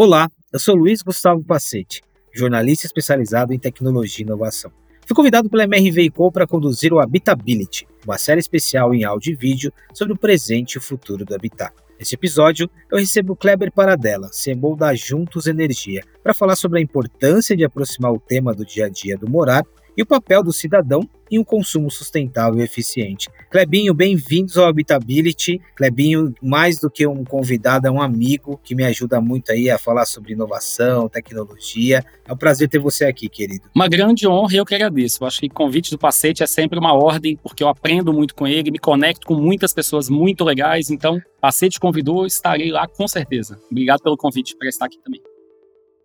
Olá, eu sou Luiz Gustavo Pacete, jornalista especializado em tecnologia e inovação. Fui convidado pela MRV Co para conduzir o Habitability, uma série especial em áudio e vídeo sobre o presente e o futuro do habitat. Neste episódio, eu recebo Kleber Paradella, CMO da Juntos Energia, para falar sobre a importância de aproximar o tema do dia a dia do morar e o papel do cidadão em um consumo sustentável e eficiente. Clebinho, bem-vindos ao Habitability. Clebinho, mais do que um convidado, é um amigo que me ajuda muito aí a falar sobre inovação, tecnologia. É um prazer ter você aqui, querido. Uma grande honra e eu que agradeço. Acho que convite do Pacete é sempre uma ordem, porque eu aprendo muito com ele, me conecto com muitas pessoas muito legais. Então, Pacete convidou, estarei lá com certeza. Obrigado pelo convite para estar aqui também.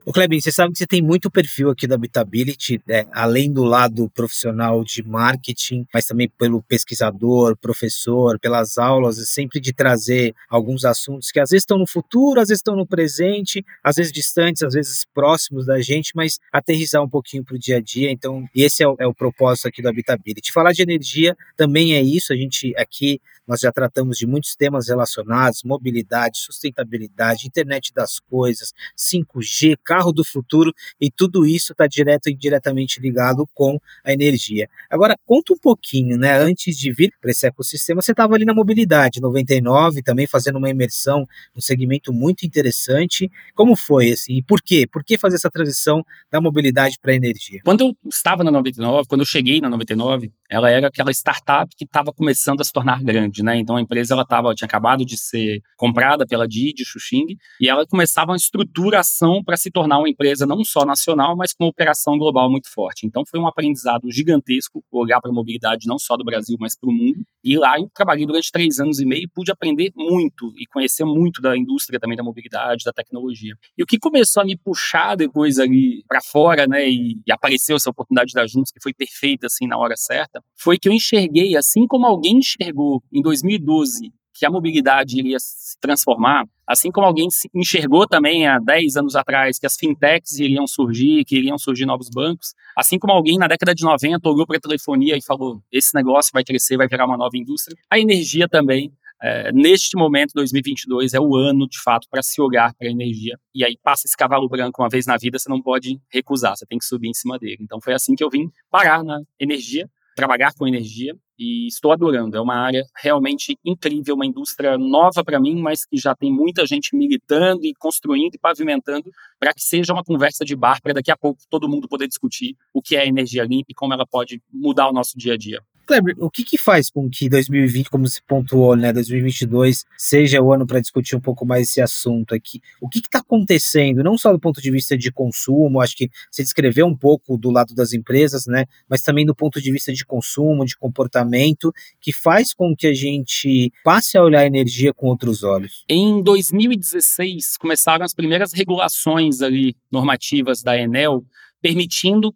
O Klebin, você sabe que você tem muito perfil aqui da Habitability, né? além do lado profissional de marketing, mas também pelo pesquisador, professor, pelas aulas, sempre de trazer alguns assuntos que às vezes estão no futuro, às vezes estão no presente, às vezes distantes, às vezes próximos da gente, mas aterrizar um pouquinho para o dia a dia. Então, esse é o, é o propósito aqui do Habitability. Falar de energia também é isso. A gente aqui nós já tratamos de muitos temas relacionados: mobilidade, sustentabilidade, internet das coisas, 5G, carro do futuro, e tudo isso está direto e indiretamente ligado com a energia. Agora, conta um pouquinho, né? Antes de vir para esse ecossistema, você estava ali na mobilidade, 99, também fazendo uma imersão num segmento muito interessante. Como foi assim? E por quê? Por que fazer essa transição da mobilidade para a energia? Quando eu estava na 99, quando eu cheguei na 99, ela era aquela startup que estava começando a se tornar grande, né? Então a empresa ela tava, tinha acabado de ser comprada pela Didi, Xuxing, e ela começava uma estruturação para se tornar uma empresa não só nacional, mas com uma operação global muito forte. Então foi um aprendizado gigantesco olhar para a mobilidade não só do Brasil, mas para o mundo. E lá eu trabalhei durante três anos e meio e pude aprender muito e conhecer muito da indústria também da mobilidade, da tecnologia. E o que começou a me puxar depois ali para fora, né, e, e apareceu essa oportunidade da Juntos, que foi perfeita assim na hora certa, foi que eu enxerguei, assim como alguém enxergou em 2012 que a mobilidade iria se transformar, assim como alguém enxergou também há 10 anos atrás que as fintechs iriam surgir, que iriam surgir novos bancos, assim como alguém na década de 90 olhou para a telefonia e falou: esse negócio vai crescer, vai virar uma nova indústria, a energia também. É, neste momento, 2022 é o ano, de fato, para se olhar para a energia. E aí passa esse cavalo branco uma vez na vida, você não pode recusar, você tem que subir em cima dele. Então foi assim que eu vim parar na energia trabalhar com energia e estou adorando. É uma área realmente incrível, uma indústria nova para mim, mas que já tem muita gente militando e construindo e pavimentando para que seja uma conversa de bar para daqui a pouco todo mundo poder discutir o que é energia limpa e como ela pode mudar o nosso dia a dia. Kleber, o que, que faz com que 2020, como se pontuou, né, 2022, seja o ano para discutir um pouco mais esse assunto aqui? O que está acontecendo, não só do ponto de vista de consumo, acho que você descreveu um pouco do lado das empresas, né, mas também do ponto de vista de consumo, de comportamento, que faz com que a gente passe a olhar a energia com outros olhos? Em 2016, começaram as primeiras regulações ali normativas da Enel permitindo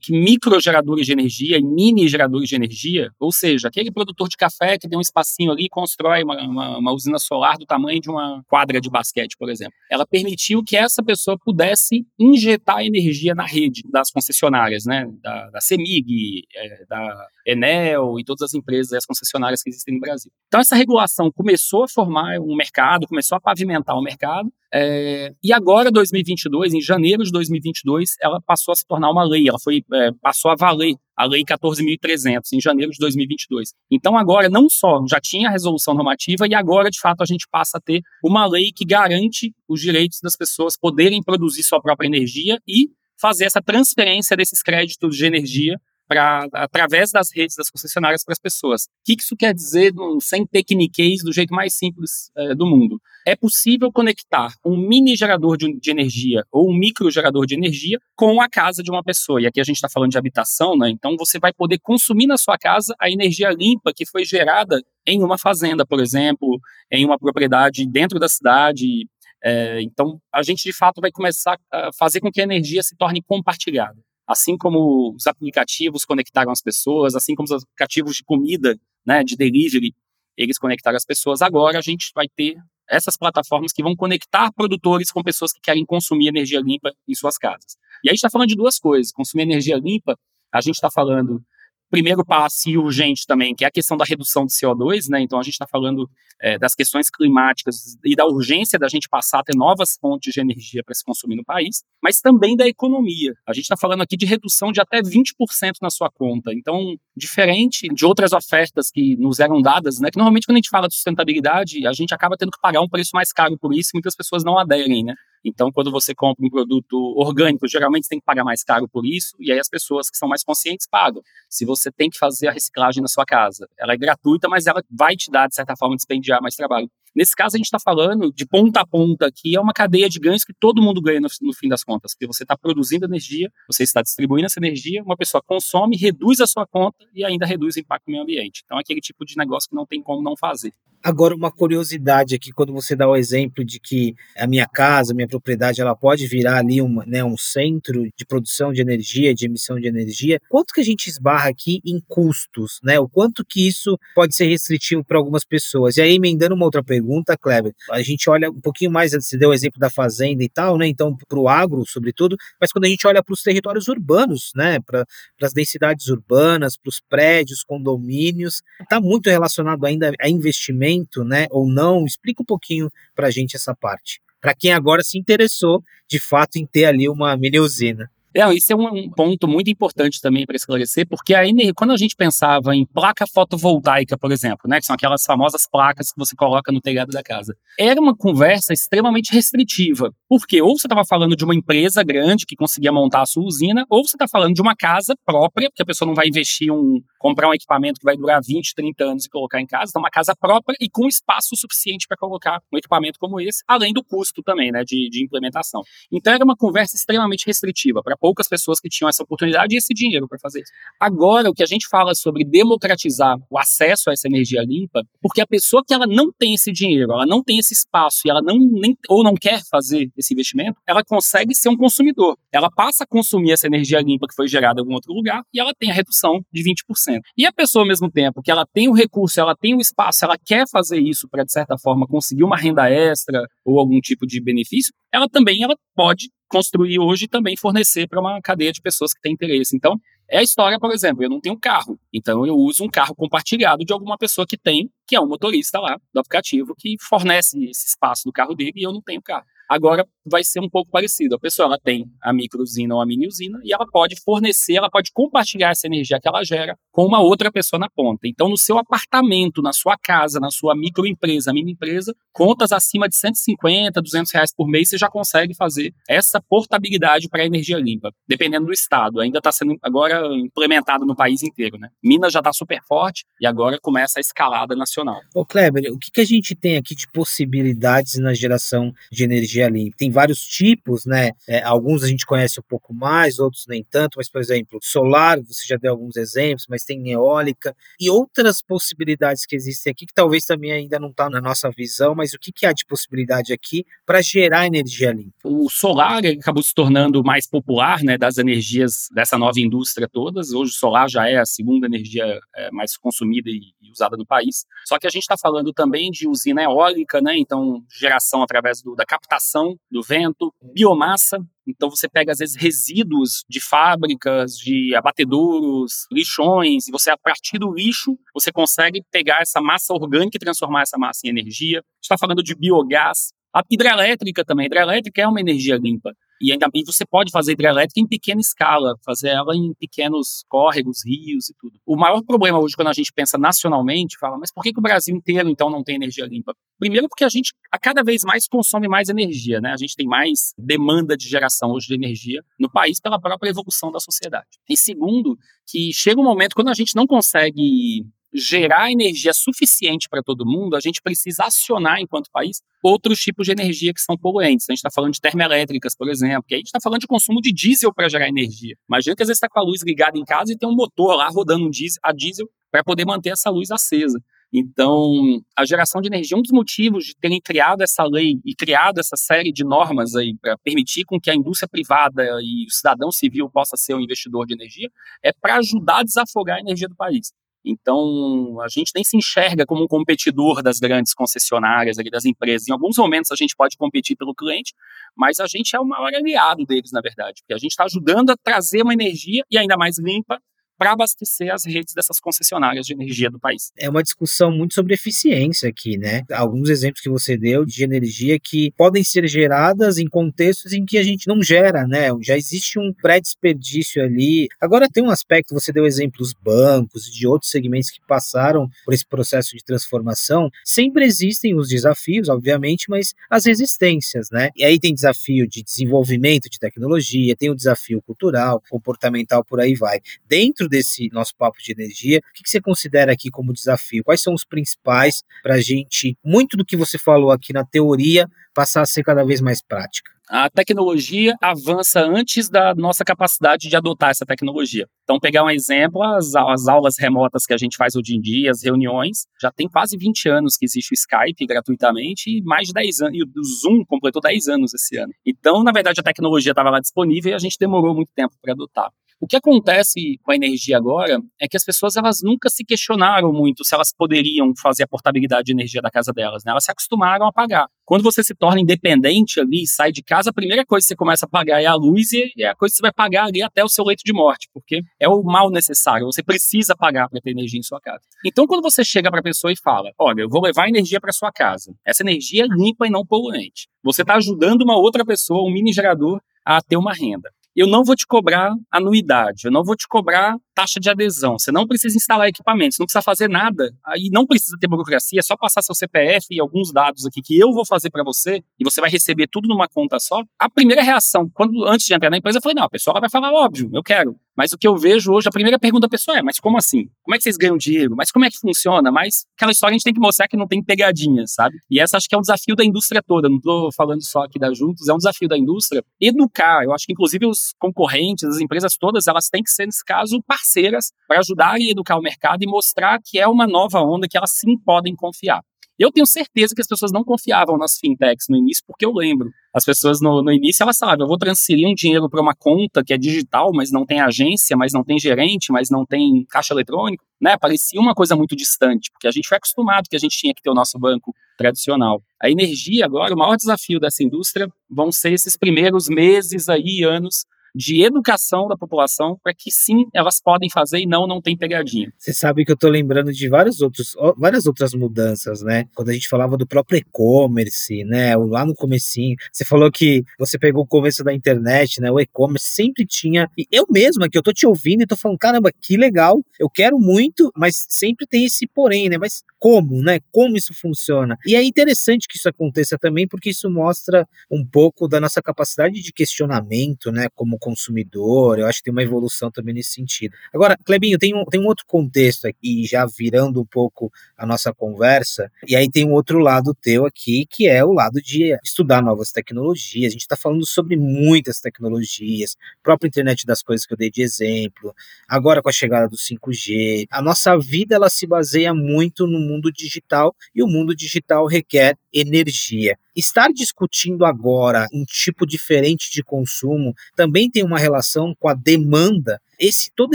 que microgeradores de energia e mini geradores de energia, ou seja, aquele produtor de café que tem um espacinho ali e constrói uma, uma, uma, usina solar do tamanho de uma quadra de basquete, por exemplo. Ela permitiu que essa pessoa pudesse injetar energia na rede das concessionárias, né, da, da CEMIG, é, da Enel e todas as empresas, as concessionárias que existem no Brasil. Então essa regulação começou a formar um mercado, começou a pavimentar o mercado, é, e agora, 2022, em janeiro de 2022, ela passou a se tornar uma lei, ela foi, é, passou a valer a Lei 14.300, em janeiro de 2022. Então, agora, não só já tinha a resolução normativa, e agora, de fato, a gente passa a ter uma lei que garante os direitos das pessoas poderem produzir sua própria energia e fazer essa transferência desses créditos de energia para através das redes das concessionárias para as pessoas. O que isso quer dizer sem tecniquez do jeito mais simples é, do mundo? É possível conectar um mini gerador de, de, energia ou um micro gerador de energia com a casa de uma pessoa. E aqui a gente está falando de habitação, né? Então você vai poder consumir na sua casa a energia limpa que foi gerada em uma fazenda, por exemplo, em uma propriedade dentro da cidade. É, então a gente de fato vai começar a fazer com que a energia se torne compartilhada. Assim como os aplicativos conectaram as pessoas, assim como os aplicativos de comida, né, de delivery, eles conectaram as pessoas, agora a gente vai ter essas plataformas que vão conectar produtores com pessoas que querem consumir energia limpa em suas casas. E aí a gente está falando de duas coisas. Consumir energia limpa, a gente está falando primeiro passo e urgente também, que é a questão da redução de CO2, né? Então a gente está falando é, das questões climáticas e da urgência da gente passar a ter novas fontes de energia para se consumir no país, mas também da economia. A gente está falando aqui de redução de até 20% na sua conta. Então, diferente de outras ofertas que nos eram dadas, né? Que normalmente quando a gente fala de sustentabilidade, a gente acaba tendo que pagar um preço mais caro por isso e muitas pessoas não aderem, né? Então, quando você compra um produto orgânico, geralmente você tem que pagar mais caro por isso, e aí as pessoas que são mais conscientes pagam. Se você tem que fazer a reciclagem na sua casa, ela é gratuita, mas ela vai te dar, de certa forma, dispendiar mais trabalho. Nesse caso, a gente está falando de ponta a ponta aqui, é uma cadeia de ganhos que todo mundo ganha no, no fim das contas, porque você está produzindo energia, você está distribuindo essa energia, uma pessoa consome, reduz a sua conta e ainda reduz o impacto no meio ambiente. Então, é aquele tipo de negócio que não tem como não fazer. Agora, uma curiosidade aqui, quando você dá o exemplo de que a minha casa, a minha propriedade, ela pode virar ali uma, né, um centro de produção de energia, de emissão de energia, quanto que a gente esbarra aqui em custos, né? O quanto que isso pode ser restritivo para algumas pessoas? E aí, emendando uma outra pergunta, pergunta, Kleber. A gente olha um pouquinho mais, você deu o exemplo da fazenda e tal, né? Então, para o agro, sobretudo, mas quando a gente olha para os territórios urbanos, né? Para as densidades urbanas, para os prédios, condomínios, está muito relacionado ainda a investimento, né? Ou não? Explica um pouquinho para a gente essa parte. Para quem agora se interessou, de fato, em ter ali uma mini usina. É, isso é um ponto muito importante também para esclarecer, porque a energia, quando a gente pensava em placa fotovoltaica, por exemplo, né, que são aquelas famosas placas que você coloca no telhado da casa, era uma conversa extremamente restritiva. Porque ou você estava falando de uma empresa grande que conseguia montar a sua usina, ou você está falando de uma casa própria, porque a pessoa não vai investir um comprar um equipamento que vai durar 20, 30 anos e colocar em casa, então uma casa própria e com espaço suficiente para colocar um equipamento como esse, além do custo também, né, de, de implementação. Então era uma conversa extremamente restritiva para poucas pessoas que tinham essa oportunidade e esse dinheiro para fazer isso. Agora, o que a gente fala sobre democratizar o acesso a essa energia limpa, porque a pessoa que ela não tem esse dinheiro, ela não tem esse espaço e ela não nem, ou não quer fazer esse investimento, ela consegue ser um consumidor. Ela passa a consumir essa energia limpa que foi gerada em algum outro lugar e ela tem a redução de 20%. E a pessoa, ao mesmo tempo que ela tem o recurso, ela tem o espaço, ela quer fazer isso para, de certa forma, conseguir uma renda extra ou algum tipo de benefício, ela também ela pode construir hoje e também fornecer para uma cadeia de pessoas que têm interesse. Então, é a história, por exemplo, eu não tenho carro, então eu uso um carro compartilhado de alguma pessoa que tem, que é um motorista lá do aplicativo que fornece esse espaço do carro dele e eu não tenho carro. Agora vai ser um pouco parecido. A pessoa ela tem a microusina ou a mini usina e ela pode fornecer, ela pode compartilhar essa energia que ela gera com uma outra pessoa na ponta. Então, no seu apartamento, na sua casa, na sua microempresa, mini empresa, contas acima de 150, 200 reais por mês, você já consegue fazer essa portabilidade para a energia limpa, dependendo do estado. Ainda está sendo agora implementado no país inteiro, né? Minas já está super forte e agora começa a escalada nacional. Ô Kleber, o que, que a gente tem aqui de possibilidades na geração de energia limpa. Tem vários tipos, né? É, alguns a gente conhece um pouco mais, outros nem tanto, mas, por exemplo, solar, você já deu alguns exemplos, mas tem eólica e outras possibilidades que existem aqui, que talvez também ainda não está na nossa visão, mas o que, que há de possibilidade aqui para gerar energia limpa? O solar acabou se tornando mais popular, né, das energias dessa nova indústria todas. Hoje o solar já é a segunda energia é, mais consumida e, e, usada no país. Só que a gente está falando também de usina eólica, né, então geração através do, da captação do vento, biomassa. Então você pega às vezes resíduos de fábricas, de abatedouros, lixões, e você a partir do lixo você consegue pegar essa massa orgânica e transformar essa massa em energia. Está falando de biogás, a hidrelétrica também. A hidrelétrica é uma energia limpa. E ainda bem você pode fazer hidrelétrica em pequena escala, fazer ela em pequenos córregos, rios e tudo. O maior problema hoje, quando a gente pensa nacionalmente, fala, mas por que, que o Brasil inteiro, então, não tem energia limpa? Primeiro, porque a gente a cada vez mais consome mais energia, né? A gente tem mais demanda de geração hoje de energia no país pela própria evolução da sociedade. E segundo, que chega um momento quando a gente não consegue gerar energia suficiente para todo mundo, a gente precisa acionar, enquanto país, outros tipos de energia que são poluentes. A gente está falando de termoelétricas, por exemplo, que a gente está falando de consumo de diesel para gerar energia. Imagina que às vezes está com a luz ligada em casa e tem um motor lá rodando um diesel, a diesel para poder manter essa luz acesa. Então, a geração de energia, um dos motivos de terem criado essa lei e criado essa série de normas aí para permitir com que a indústria privada e o cidadão civil possa ser um investidor de energia, é para ajudar a desafogar a energia do país. Então, a gente nem se enxerga como um competidor das grandes concessionárias, das empresas. Em alguns momentos a gente pode competir pelo cliente, mas a gente é o maior aliado deles, na verdade, porque a gente está ajudando a trazer uma energia e ainda mais limpa para abastecer as redes dessas concessionárias de energia do país. É uma discussão muito sobre eficiência aqui, né? Alguns exemplos que você deu de energia que podem ser geradas em contextos em que a gente não gera, né? Já existe um pré-desperdício ali. Agora tem um aspecto, você deu exemplos bancos, de outros segmentos que passaram por esse processo de transformação. Sempre existem os desafios, obviamente, mas as resistências, né? E aí tem desafio de desenvolvimento de tecnologia, tem o desafio cultural, comportamental, por aí vai. Dentro desse nosso papo de energia, o que você considera aqui como desafio? Quais são os principais para a gente, muito do que você falou aqui na teoria, passar a ser cada vez mais prática? A tecnologia avança antes da nossa capacidade de adotar essa tecnologia. Então, pegar um exemplo, as, as, aulas remotas que a gente faz hoje em dia, as reuniões, já tem quase 20 anos que existe o Skype gratuitamente e mais de 10 anos, e o Zoom completou 10 anos esse ano. Então, na verdade, a tecnologia estava lá disponível e a gente demorou muito tempo para adotar. O que acontece com a energia agora é que as pessoas elas nunca se questionaram muito se elas poderiam fazer a portabilidade de energia da casa delas, né? Elas se acostumaram a pagar. Quando você se torna independente ali, sai de casa, a primeira coisa que você começa a pagar é a luz e é a coisa que você vai pagar ali até o seu leito de morte, porque é o mal necessário, você precisa pagar para ter energia em sua casa. Então, quando você chega para a pessoa e fala: "Olha, eu vou levar energia para sua casa. Essa energia é limpa e não poluente". Você está ajudando uma outra pessoa, um mini gerador a ter uma renda eu não vou te cobrar anuidade, eu não vou te cobrar taxa de adesão, você não precisa instalar equipamentos, não precisa fazer nada, aí não precisa ter burocracia, é só passar seu CPF e alguns dados aqui que eu vou fazer para você e você vai receber tudo numa conta só. A primeira reação, quando antes de entrar na empresa, eu falei: não, a pessoa vai falar, óbvio, eu quero. Mas o que eu vejo hoje, a primeira pergunta da pessoa é: mas como assim? Como é que vocês ganham dinheiro? Mas como é que funciona? Mas aquela história a gente tem que mostrar que não tem pegadinha, sabe? E essa acho que é um desafio da indústria toda. Não estou falando só aqui da Juntos, é um desafio da indústria educar. Eu acho que inclusive os concorrentes, as empresas todas, elas têm que ser nesse caso parceiras para ajudarem a educar o mercado e mostrar que é uma nova onda que elas sim podem confiar. Eu tenho certeza que as pessoas não confiavam nas fintechs no início, porque eu lembro. As pessoas no, no início, elas sabem, eu vou transferir um dinheiro para uma conta que é digital, mas não tem agência, mas não tem gerente, mas não tem caixa eletrônico, né? Parecia uma coisa muito distante, porque a gente foi acostumado que a gente tinha que ter o nosso banco tradicional. A energia agora, o maior desafio dessa indústria vão ser esses primeiros meses aí, anos, de educação da população para que sim, elas podem fazer e não, não tem pegadinha. Você sabe que eu estou lembrando de vários outros, várias outras mudanças, né? Quando a gente falava do próprio e-commerce, né? Lá no comecinho, você falou que você pegou o começo da internet, né? O e-commerce sempre tinha, e eu mesma que eu tô te ouvindo e tô falando, caramba, que legal, eu quero muito, mas sempre tem esse porém, né? Mas como, né? Como isso funciona? E é interessante que isso aconteça também, porque isso mostra um pouco da nossa capacidade de questionamento, né? Como consumidor, eu acho que tem uma evolução também nesse sentido. Agora, Clebinho, tem um, tem um outro contexto aqui, já virando um pouco a nossa conversa, e aí tem um outro lado teu aqui, que é o lado de estudar novas tecnologias. A gente está falando sobre muitas tecnologias, própria internet das coisas que eu dei de exemplo, agora com a chegada do 5G. A nossa vida ela se baseia muito no mundo digital e o mundo digital requer energia. Estar discutindo agora um tipo diferente de consumo também tem uma relação com a demanda esse todo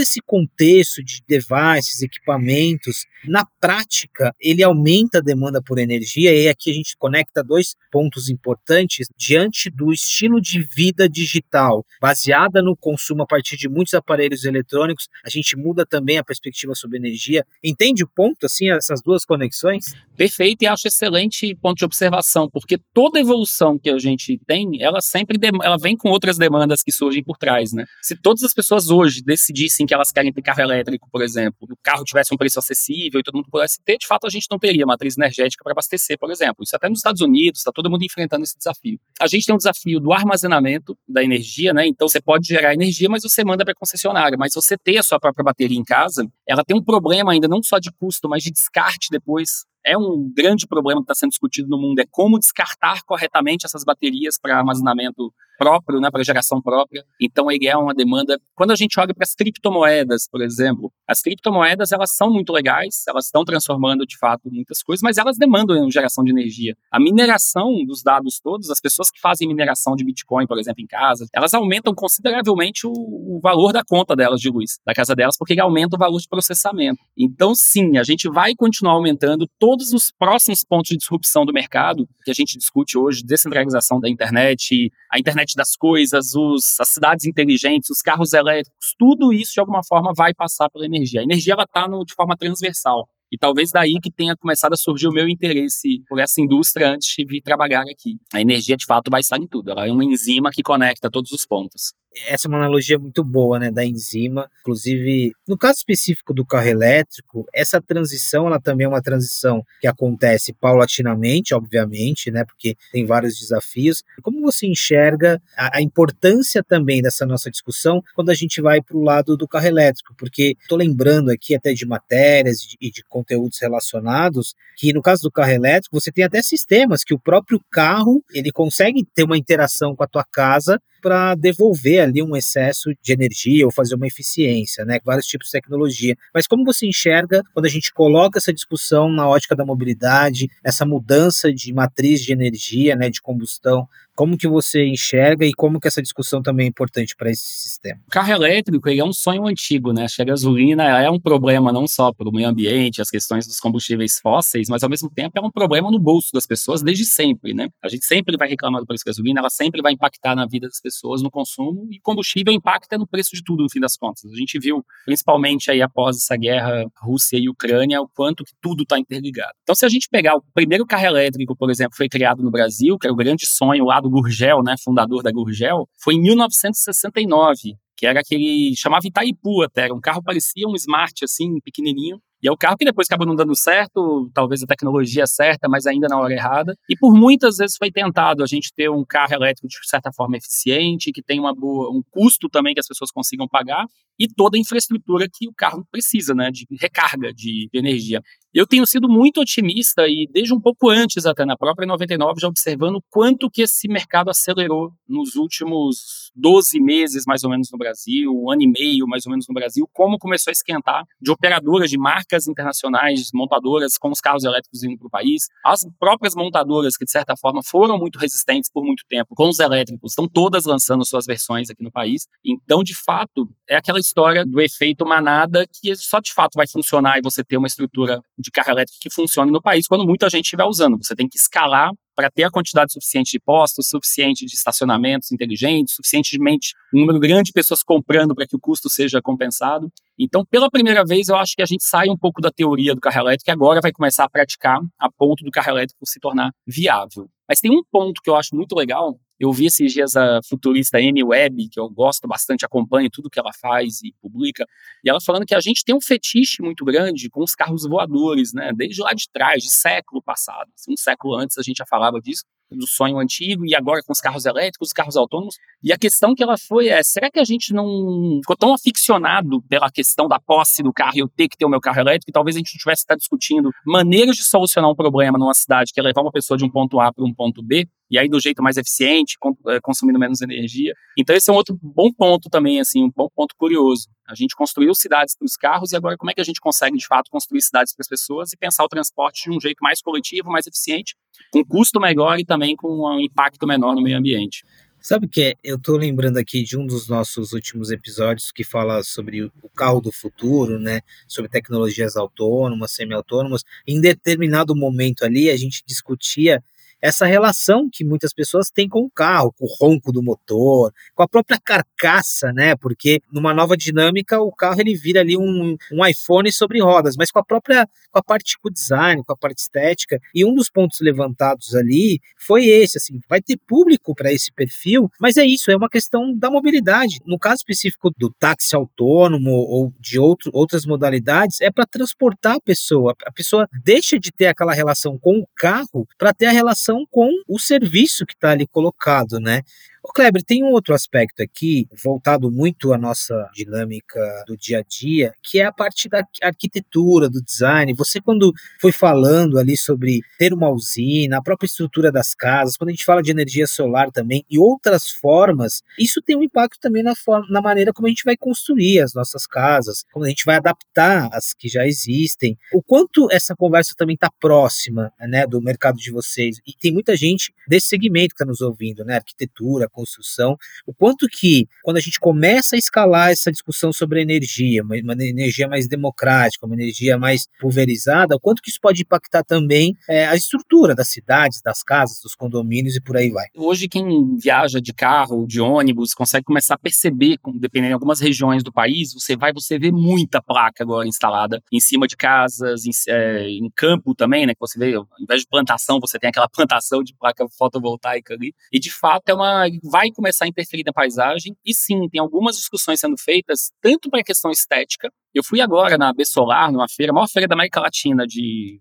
esse contexto de devices, equipamentos, na prática, ele aumenta a demanda por energia e aqui a gente conecta dois pontos importantes diante do estilo de vida digital, baseada no consumo a partir de muitos aparelhos eletrônicos, a gente muda também a perspectiva sobre energia. Entende o ponto assim, essas duas conexões? Perfeito, e acho excelente ponto de observação, porque toda evolução que a gente tem, ela sempre ela vem com outras demandas que surgem por trás, né? Se todas as pessoas hoje decidissem que elas querem ter carro elétrico, por exemplo, o carro tivesse um preço acessível e todo mundo pudesse ter, de fato a gente não teria matriz energética para abastecer, por exemplo. Isso até nos Estados Unidos, está todo mundo enfrentando esse desafio. A gente tem um desafio do armazenamento da energia, né? Então você pode gerar energia, mas você manda para a concessionária. Mas você ter a sua própria bateria em casa, ela tem um problema ainda não só de custo, mas de descarte depois é um grande problema que está sendo discutido no mundo, é como descartar corretamente essas baterias para armazenamento próprio, né, para geração própria. Então ele é uma demanda. Quando a gente olha para as criptomoedas, por exemplo, as criptomoedas elas são muito legais, elas estão transformando de fato muitas coisas, mas elas demandam geração de energia. A mineração dos dados todos, as pessoas que fazem mineração de Bitcoin, por exemplo, em casa, elas aumentam consideravelmente o, o valor da conta delas de luz, da casa delas, porque ele aumenta o valor de processamento. Então, sim, a gente vai continuar aumentando todos os próximos pontos de disrupção do mercado que a gente discute hoje, descentralização da internet, a internet das coisas, os, as cidades inteligentes, os carros elétricos, tudo isso de alguma forma vai passar pela energia. A energia ela está de forma transversal. E talvez daí que tenha começado a surgir o meu interesse por essa indústria antes de vir trabalhar aqui. A energia, de fato, vai estar em tudo. Ela é uma enzima que conecta todos os pontos essa é uma analogia muito boa, né, da enzima. Inclusive, no caso específico do carro elétrico, essa transição, ela também é uma transição que acontece paulatinamente, obviamente, né, porque tem vários desafios. Como você enxerga a, a importância também dessa nossa discussão quando a gente vai para o lado do carro elétrico? Porque estou lembrando aqui até de matérias e de, de conteúdos relacionados que no caso do carro elétrico você tem até sistemas que o próprio carro ele consegue ter uma interação com a tua casa para devolver ali um excesso de energia ou fazer uma eficiência, né? Vários tipos de tecnologia. Mas como você enxerga quando a gente coloca essa discussão na ótica da mobilidade, essa mudança de matriz de energia, né, de combustão como que você enxerga e como que essa discussão também é importante para esse sistema? O carro elétrico ele é um sonho antigo, né? Acho que a gasolina é um problema não só para o meio ambiente, as questões dos combustíveis fósseis, mas ao mesmo tempo é um problema no bolso das pessoas desde sempre, né? A gente sempre vai reclamar do preço da gasolina, ela sempre vai impactar na vida das pessoas, no consumo, e combustível impacta no preço de tudo, no fim das contas. A gente viu, principalmente aí após essa guerra Rússia e Ucrânia, o quanto que tudo está interligado. Então, se a gente pegar o primeiro carro elétrico, por exemplo, foi criado no Brasil, que é o grande sonho lá do Gurgel, né, fundador da Gurgel, foi em 1969, que era aquele chamava Itaipu até, era um carro parecia um Smart assim, pequenininho, e é o carro que depois acabou não dando certo, talvez a tecnologia certa, mas ainda na hora errada. E por muitas vezes foi tentado a gente ter um carro elétrico de certa forma eficiente, que tem uma boa, um custo também que as pessoas consigam pagar e toda a infraestrutura que o carro precisa, né, de recarga de, de energia. Eu tenho sido muito otimista e desde um pouco antes até na própria 99 já observando quanto que esse mercado acelerou nos últimos 12 meses mais ou menos no Brasil, um ano e meio mais ou menos no Brasil, como começou a esquentar de operadoras de marcas internacionais, montadoras com os carros elétricos indo para o país, as próprias montadoras que de certa forma foram muito resistentes por muito tempo com os elétricos, estão todas lançando suas versões aqui no país. Então, de fato, é aquela história do efeito manada que só de fato vai funcionar e você ter uma estrutura de carro elétrico que funcione no país quando muita gente estiver usando. Você tem que escalar para ter a quantidade suficiente de postos, suficiente de estacionamentos inteligentes, suficientemente um número grande de pessoas comprando para que o custo seja compensado. Então, pela primeira vez, eu acho que a gente sai um pouco da teoria do carro elétrico e agora vai começar a praticar a ponto do carro elétrico se tornar viável. Mas tem um ponto que eu acho muito legal, eu vi esses dias a futurista Amy Webb, que eu gosto bastante, acompanho tudo que ela faz e publica, e ela falando que a gente tem um fetiche muito grande com os carros voadores, né? Desde lá de trás, de século passado. Um século antes a gente já falava disso do sonho antigo e agora com os carros elétricos, os carros autônomos. E a questão que ela foi é: será que a gente não ficou tão aficionado pela questão da posse do carro e eu ter que ter o meu carro elétrico que talvez a gente tivesse estar discutindo maneiras de solucionar um problema numa cidade que é levar uma pessoa de um ponto A para um ponto B e aí do jeito mais eficiente, eh, consumindo menos energia. Então esse é um outro bom ponto também, assim, um bom ponto curioso. A gente construiu cidades para os carros e agora como é que a gente consegue de fato construir cidades para as pessoas e pensar o transporte de um jeito mais coletivo, mais eficiente, com custo melhor e também com um impacto menor no meio ambiente. Sabe o que é? Eu estou lembrando aqui de um dos nossos últimos episódios que fala sobre o carro do futuro, né? Sobre tecnologias autônomas, semi-autônomas. Em determinado momento ali, a gente discutia essa relação que muitas pessoas têm com o carro, com o ronco do motor, com a própria carcaça, né? Porque numa nova dinâmica o carro ele vira ali um, um iPhone sobre rodas, mas com a própria com a parte com o design, com a parte estética. E um dos pontos levantados ali foi esse, assim, vai ter público para esse perfil, mas é isso, é uma questão da mobilidade. No caso específico do táxi autônomo ou de outro, outras modalidades, é para transportar a pessoa. A pessoa deixa de ter aquela relação com o carro para ter a relação relação com o serviço que está ali colocado, né? O Kleber, tem um outro aspecto aqui, voltado muito à nossa dinâmica do dia a dia, que é a parte da arquitetura, do design. Você, quando foi falando ali sobre ter uma usina, a própria estrutura das casas, quando a gente fala de energia solar também e outras formas, isso tem um impacto também na, forma, na maneira como a gente vai construir as nossas casas, como a gente vai adaptar as que já existem. O quanto essa conversa também está próxima né, do mercado de vocês. E tem muita gente desse segmento que está nos ouvindo, né? Arquitetura, construção, o quanto que, quando a gente começa a escalar essa discussão sobre energia, uma, uma energia mais democrática, uma energia mais pulverizada, o quanto que isso pode impactar também é, a estrutura das cidades, das casas, dos condomínios e por aí vai. Hoje, quem viaja de carro, de ônibus, consegue começar a perceber, dependendo de algumas regiões do país, você vai, você vê muita placa agora instalada em cima de casas, em, é, em campo também, né? Que você vê, ao invés de plantação, você tem aquela plantação de placa fotovoltaica ali. E de fato é uma. Vai começar a interferir na paisagem. E sim, tem algumas discussões sendo feitas, tanto para a questão estética. Eu fui agora na B Solar, numa feira, a maior feira da América Latina de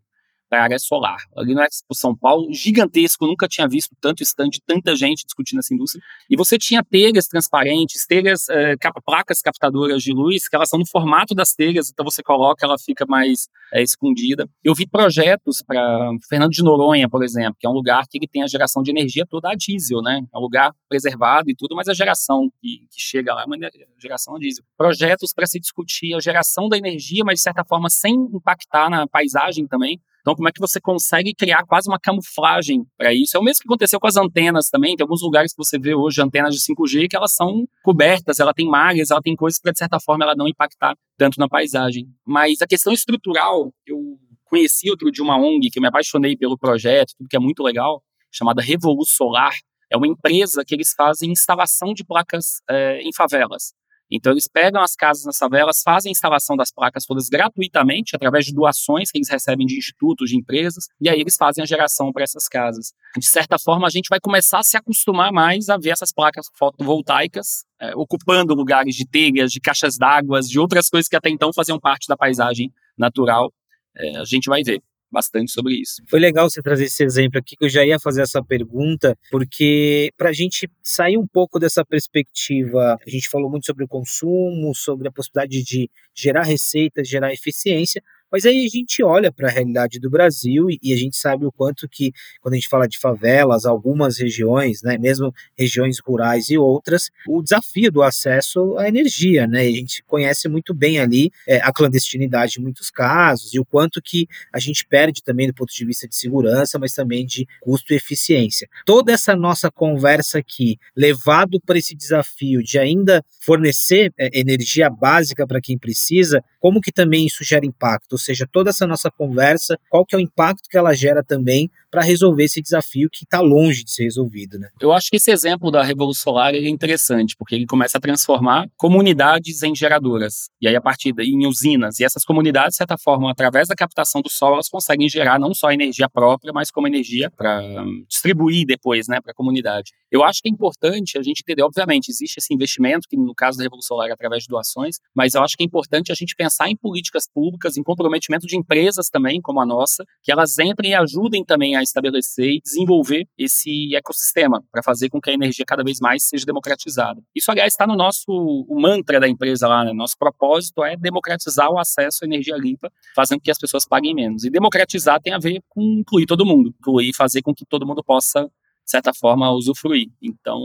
para a área solar. Ali no Expo São Paulo, gigantesco, nunca tinha visto tanto stand, tanta gente discutindo essa indústria. E você tinha telhas transparentes, telhas, é, placas captadoras de luz, que elas são no formato das telhas, então você coloca, ela fica mais é, escondida. Eu vi projetos para Fernando de Noronha, por exemplo, que é um lugar que ele tem a geração de energia toda a diesel, né? É um lugar preservado e tudo, mas a geração que, que chega lá é uma geração a diesel. Projetos para se discutir a geração da energia, mas de certa forma sem impactar na paisagem também. Então, como é que você consegue criar quase uma camuflagem para isso? É o mesmo que aconteceu com as antenas também. Tem alguns lugares que você vê hoje antenas de 5G que elas são cobertas, ela tem malhas, ela tem coisas para, de certa forma, ela não impactar tanto na paisagem. Mas a questão estrutural, eu conheci outro de uma ONG que eu me apaixonei pelo projeto, tudo que é muito legal, chamada Revolu Solar. É uma empresa que eles fazem instalação de placas é, em favelas. Então, eles pegam as casas nas favelas, fazem a instalação das placas todas gratuitamente, através de doações que eles recebem de institutos, de empresas, e aí eles fazem a geração para essas casas. De certa forma, a gente vai começar a se acostumar mais a ver essas placas fotovoltaicas é, ocupando lugares de telhas, de caixas d'água, de outras coisas que até então faziam parte da paisagem natural. É, a gente vai ver bastante sobre isso. Foi legal você trazer esse exemplo aqui, que eu já ia fazer essa pergunta, porque para a gente sair um pouco dessa perspectiva, a gente falou muito sobre o consumo, sobre a possibilidade de gerar receitas, gerar eficiência, mas aí a gente olha para a realidade do Brasil e, e, a gente sabe o quanto que, quando a gente fala de favelas, algumas regiões, né, mesmo regiões rurais e outras, o desafio do acesso à energia, né? a gente conhece muito bem ali é, a clandestinidade em muitos casos e o quanto que a gente perde também do ponto de vista de segurança, mas também de custo e eficiência. Toda essa nossa conversa aqui, levado para esse desafio de ainda fornecer é, energia básica para quem precisa, como que também isso gera impacto? Seja, toda essa nossa conversa, qual que é o impacto que ela gera também para resolver esse desafio que está longe de ser resolvido, né? Eu acho que esse exemplo da Revolução Solar é interessante, porque ele começa a transformar comunidades em geradoras, e aí a partir daí em usinas, e essas comunidades, de certa forma, através da captação do sol, elas conseguem gerar não só energia própria, mas como energia para distribuir depois, né, para a comunidade. Eu acho que é importante a gente entender, obviamente, existe esse investimento, que no caso da Revolução Solar é através de doações, mas eu acho que é importante a gente pensar em políticas públicas, em comprometimento de empresas também, como a nossa, que elas entrem e ajudem também a estabelecer e desenvolver esse ecossistema para fazer com que a energia cada vez mais seja democratizada. Isso, aliás, está no nosso mantra da empresa lá, né? Nosso propósito é democratizar o acesso à energia limpa, fazendo com que as pessoas paguem menos. E democratizar tem a ver com incluir todo mundo, incluir, fazer com que todo mundo possa de certa forma, usufruir. Então,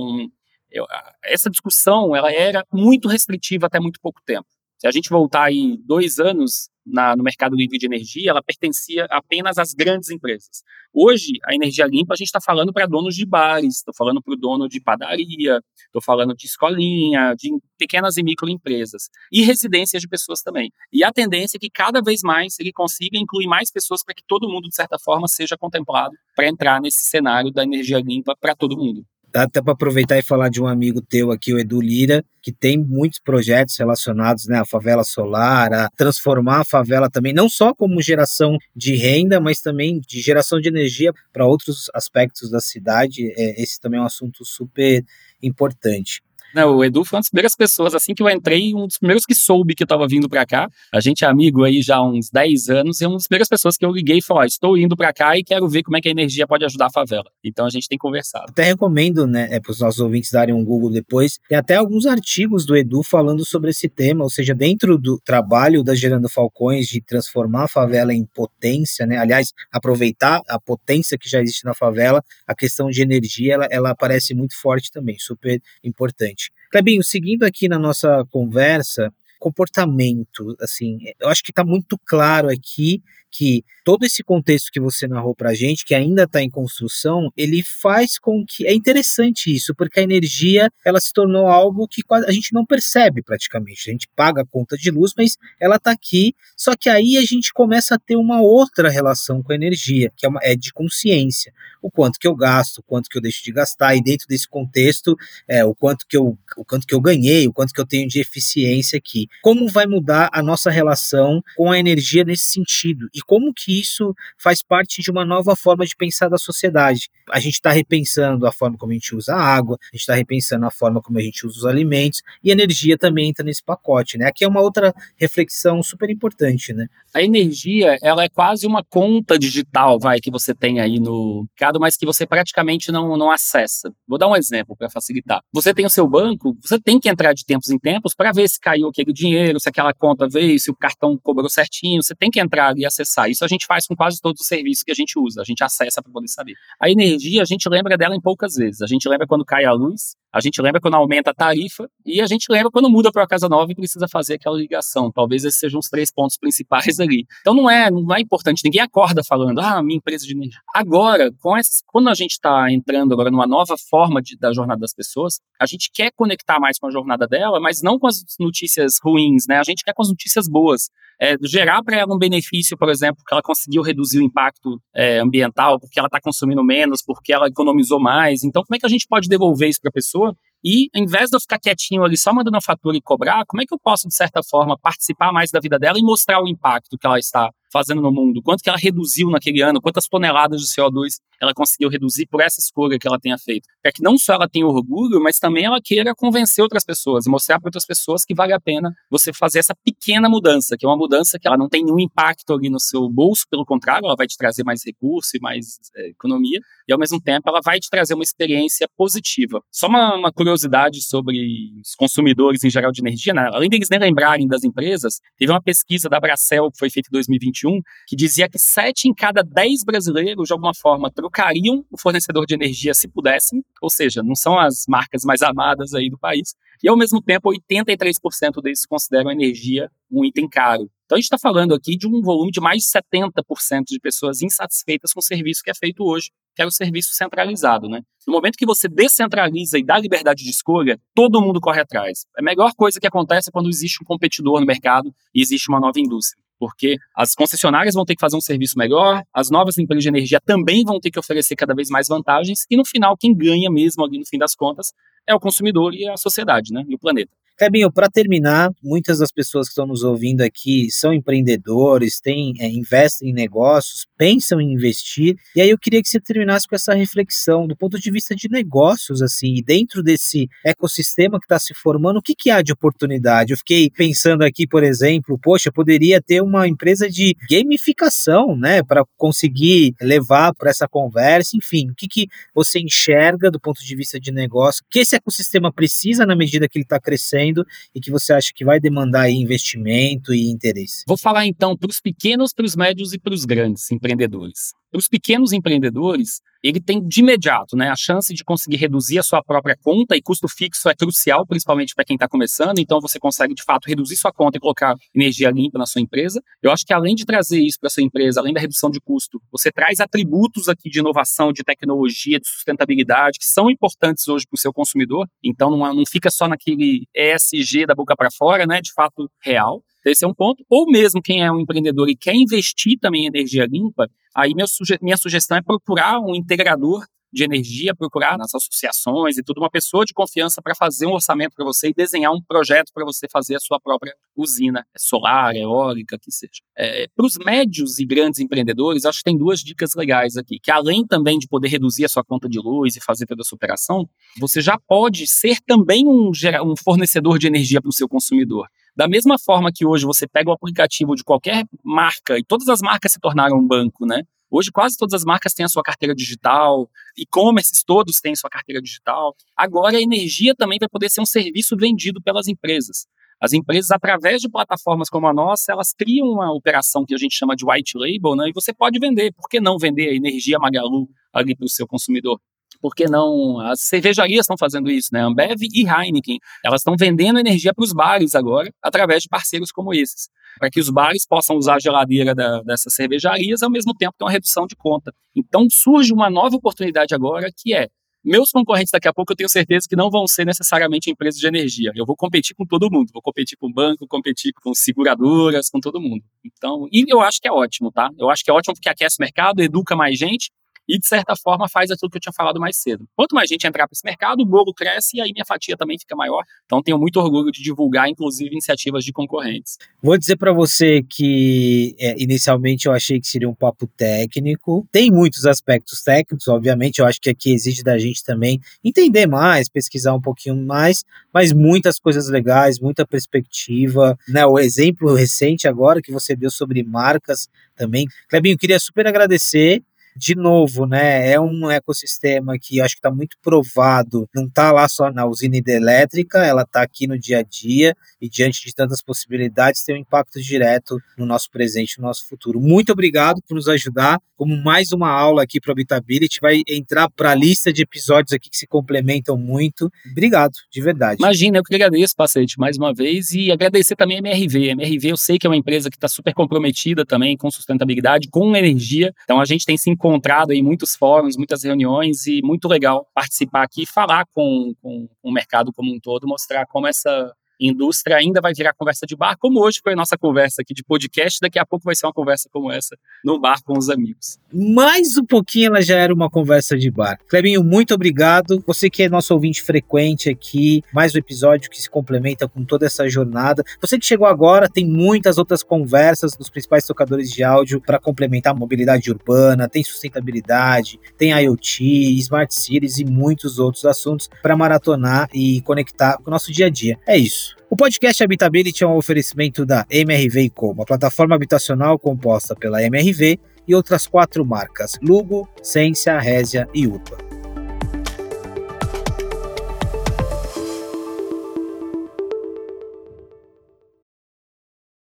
eu, essa discussão ela era muito restritiva até muito pouco tempo. Se a gente voltar aí dois anos na, no mercado livre de energia, ela pertencia apenas às grandes empresas. Hoje, a energia limpa, a gente está falando para donos de bares, estou falando para o dono de padaria, estou falando de escolinha, de pequenas e microempresas, e residências de pessoas também. E a tendência é que cada vez mais ele consiga incluir mais pessoas para que todo mundo, de certa forma, seja contemplado para entrar nesse cenário da energia limpa para todo mundo. Dá até para aproveitar e falar de um amigo teu aqui, o Edu Lira, que tem muitos projetos relacionados né, à favela solar, a transformar a favela também, não só como geração de renda, mas também de geração de energia para outros aspectos da cidade. É, esse também é um assunto super importante. Não, o Edu foi uma das primeiras pessoas, assim que eu entrei, um dos primeiros que soube que eu estava vindo para cá. A gente é amigo aí já há uns 10 anos, e é uma das primeiras pessoas que eu liguei e oh, estou indo para cá e quero ver como é que a energia pode ajudar a favela. Então a gente tem conversado. Até recomendo, né, é, para os nossos ouvintes darem um Google depois. Tem até alguns artigos do Edu falando sobre esse tema, ou seja, dentro do trabalho da Gerando Falcões de transformar a favela em potência, né? Aliás, aproveitar a potência que já existe na favela, a questão de energia, ela, ela aparece muito forte também, super importante. Clebinho, seguindo aqui na nossa conversa, comportamento, assim, eu acho que está muito claro aqui que todo esse contexto que você narrou para gente, que ainda está em construção, ele faz com que é interessante isso, porque a energia ela se tornou algo que a gente não percebe praticamente. A gente paga a conta de luz, mas ela está aqui. Só que aí a gente começa a ter uma outra relação com a energia, que é, uma, é de consciência. O quanto que eu gasto, o quanto que eu deixo de gastar, e dentro desse contexto, é, o quanto que eu, o quanto que eu ganhei, o quanto que eu tenho de eficiência aqui. Como vai mudar a nossa relação com a energia nesse sentido? E como que isso faz parte de uma nova forma de pensar da sociedade. A gente está repensando a forma como a gente usa a água, a gente está repensando a forma como a gente usa os alimentos, e energia também entra nesse pacote, né? Aqui é uma outra reflexão super importante, né? A energia, ela é quase uma conta digital, vai, que você tem aí no mercado, mas que você praticamente não, não acessa. Vou dar um exemplo para facilitar. Você tem o seu banco, você tem que entrar de tempos em tempos para ver se caiu aquele dinheiro, se aquela conta veio, se o cartão cobrou certinho, você tem que entrar e acessar. Isso a gente faz com quase todos os serviços que a gente usa, a gente acessa para poder saber. A energia, a gente lembra dela em poucas vezes. A gente lembra quando cai a luz, a gente lembra quando aumenta a tarifa e a gente lembra quando muda para uma casa nova e precisa fazer aquela ligação. Talvez esses sejam os três pontos principais ali. Então não é, não é importante, ninguém acorda falando, ah, minha empresa de energia. Agora, com essa, quando a gente está entrando agora numa nova forma de, da jornada das pessoas, a gente quer conectar mais com a jornada dela, mas não com as notícias ruins, né? A gente quer com as notícias boas. É, gerar para ela um benefício, por exemplo, que ela conseguiu reduzir o impacto é, ambiental, porque ela está consumindo menos, porque ela economizou mais. Então, como é que a gente pode devolver isso para a pessoa e, em vez de eu ficar quietinho ali só mandando a fatura e cobrar, como é que eu posso, de certa forma, participar mais da vida dela e mostrar o impacto que ela está fazendo no mundo? Quanto que ela reduziu naquele ano? Quantas toneladas de CO2 ela conseguiu reduzir por essa escolha que ela tenha feito? Para que não só ela tenha orgulho, mas também ela queira convencer outras pessoas mostrar para outras pessoas que vale a pena você fazer essa pequena mudança, que é uma mudança que ela não tem nenhum impacto ali no seu bolso, pelo contrário, ela vai te trazer mais recurso e mais é, economia, e ao mesmo tempo ela vai te trazer uma experiência positiva. Só uma, uma curiosidade sobre os consumidores em geral de energia, né? além deles nem lembrarem das empresas, teve uma pesquisa da Bracel que foi feita em 2021 que dizia que 7 em cada 10 brasileiros, de alguma forma, trocariam o fornecedor de energia se pudessem, ou seja, não são as marcas mais amadas aí do país, e ao mesmo tempo 83% deles consideram a energia um item caro. Então a gente está falando aqui de um volume de mais de 70% de pessoas insatisfeitas com o serviço que é feito hoje, que é o serviço centralizado, né? No momento que você descentraliza e dá liberdade de escolha, todo mundo corre atrás. A melhor coisa que acontece é quando existe um competidor no mercado e existe uma nova indústria porque as concessionárias vão ter que fazer um serviço melhor, as novas empresas de energia também vão ter que oferecer cada vez mais vantagens, e no final, quem ganha mesmo ali no fim das contas é o consumidor e a sociedade, né, e o planeta. Clebinho, para terminar, muitas das pessoas que estão nos ouvindo aqui são empreendedores, têm, é, investem em negócios, pensam em investir, e aí eu queria que você terminasse com essa reflexão do ponto de vista de negócios, assim, e dentro desse ecossistema que está se formando, o que, que há de oportunidade? Eu fiquei pensando aqui, por exemplo, poxa, poderia ter uma empresa de gamificação, né, para conseguir levar para essa conversa, enfim, o que, que você enxerga do ponto de vista de negócio, que esse ecossistema precisa na medida que ele está crescendo, e que você acha que vai demandar investimento e interesse? Vou falar então para os pequenos, para os médios e para os grandes empreendedores. Para os pequenos empreendedores, ele tem de imediato né, a chance de conseguir reduzir a sua própria conta, e custo fixo é crucial, principalmente para quem está começando, então você consegue de fato reduzir sua conta e colocar energia limpa na sua empresa. Eu acho que além de trazer isso para sua empresa, além da redução de custo, você traz atributos aqui de inovação, de tecnologia, de sustentabilidade, que são importantes hoje para o seu consumidor, então não, não fica só naquele ESG da boca para fora, né, de fato real. Esse é um ponto. Ou mesmo quem é um empreendedor e quer investir também em energia limpa, aí minha, suge minha sugestão é procurar um integrador de energia, procurar nas associações e tudo, uma pessoa de confiança para fazer um orçamento para você e desenhar um projeto para você fazer a sua própria usina solar, eólica, que seja. É, para os médios e grandes empreendedores, acho que tem duas dicas legais aqui, que além também de poder reduzir a sua conta de luz e fazer toda a sua operação, você já pode ser também um, um fornecedor de energia para o seu consumidor. Da mesma forma que hoje você pega o aplicativo de qualquer marca, e todas as marcas se tornaram um banco, né? Hoje quase todas as marcas têm a sua carteira digital, e-commerces todos têm sua carteira digital. Agora a energia também vai poder ser um serviço vendido pelas empresas. As empresas, através de plataformas como a nossa, elas criam uma operação que a gente chama de white label, né? E você pode vender. Por que não vender a energia Magalu ali para o seu consumidor? Por que não? As cervejarias estão fazendo isso, né? Ambev e Heineken, elas estão vendendo energia para os bares agora, através de parceiros como esses, para que os bares possam usar a geladeira da, dessas cervejarias ao mesmo tempo ter uma redução de conta. Então surge uma nova oportunidade agora que é meus concorrentes daqui a pouco eu tenho certeza que não vão ser necessariamente empresas de energia. Eu vou competir com todo mundo, vou competir com banco, competir com seguradoras, com todo mundo. Então, e eu acho que é ótimo, tá? Eu acho que é ótimo porque aquece o mercado, educa mais gente e, de certa forma, faz aquilo que eu tinha falado mais cedo. Quanto mais gente entrar para esse mercado, o bolo cresce e aí minha fatia também fica maior. Então, tenho muito orgulho de divulgar, inclusive, iniciativas de concorrentes. Vou dizer para você que, é, inicialmente, eu achei que seria um papo técnico. Tem muitos aspectos técnicos, obviamente. Eu acho que aqui exige da gente também entender mais, pesquisar um pouquinho mais, mas muitas coisas legais, muita perspectiva. Né? O exemplo recente agora que você deu sobre marcas também. Clebinho, queria super agradecer de novo, né, é um ecossistema que acho que está muito provado, não está lá só na usina hidrelétrica, ela está aqui no dia a dia e diante de tantas possibilidades tem um impacto direto no nosso presente, no nosso futuro. Muito obrigado por nos ajudar, como mais uma aula aqui para o Habitability, vai entrar para a lista de episódios aqui que se complementam muito. Obrigado, de verdade. Imagina, eu que agradeço, Pacete, mais uma vez, e agradecer também a MRV. A MRV eu sei que é uma empresa que está super comprometida também com sustentabilidade, com energia, então a gente tem se encontrado em muitos fóruns, muitas reuniões e muito legal participar aqui e falar com, com, o mercado como um todo, mostrar como essa indústria ainda vai virar conversa de bar, como hoje foi a nossa conversa aqui de podcast, daqui a pouco vai ser uma conversa como essa no bar com os amigos. Mais um pouquinho ela já era uma conversa de bar. Clebinho, muito obrigado. Você que é nosso ouvinte frequente aqui, mais um episódio que se complementa com toda essa jornada. Você que chegou agora, tem muitas outras conversas dos principais tocadores de áudio para complementar a mobilidade urbana, tem sustentabilidade, tem IoT, Smart Cities e muitos outros assuntos para maratonar e conectar com o nosso dia a dia. É isso. O podcast Habitability é um oferecimento da MRV Co, uma plataforma habitacional composta pela MRV e outras quatro marcas: Lugo, Sensia, Résia e UPA.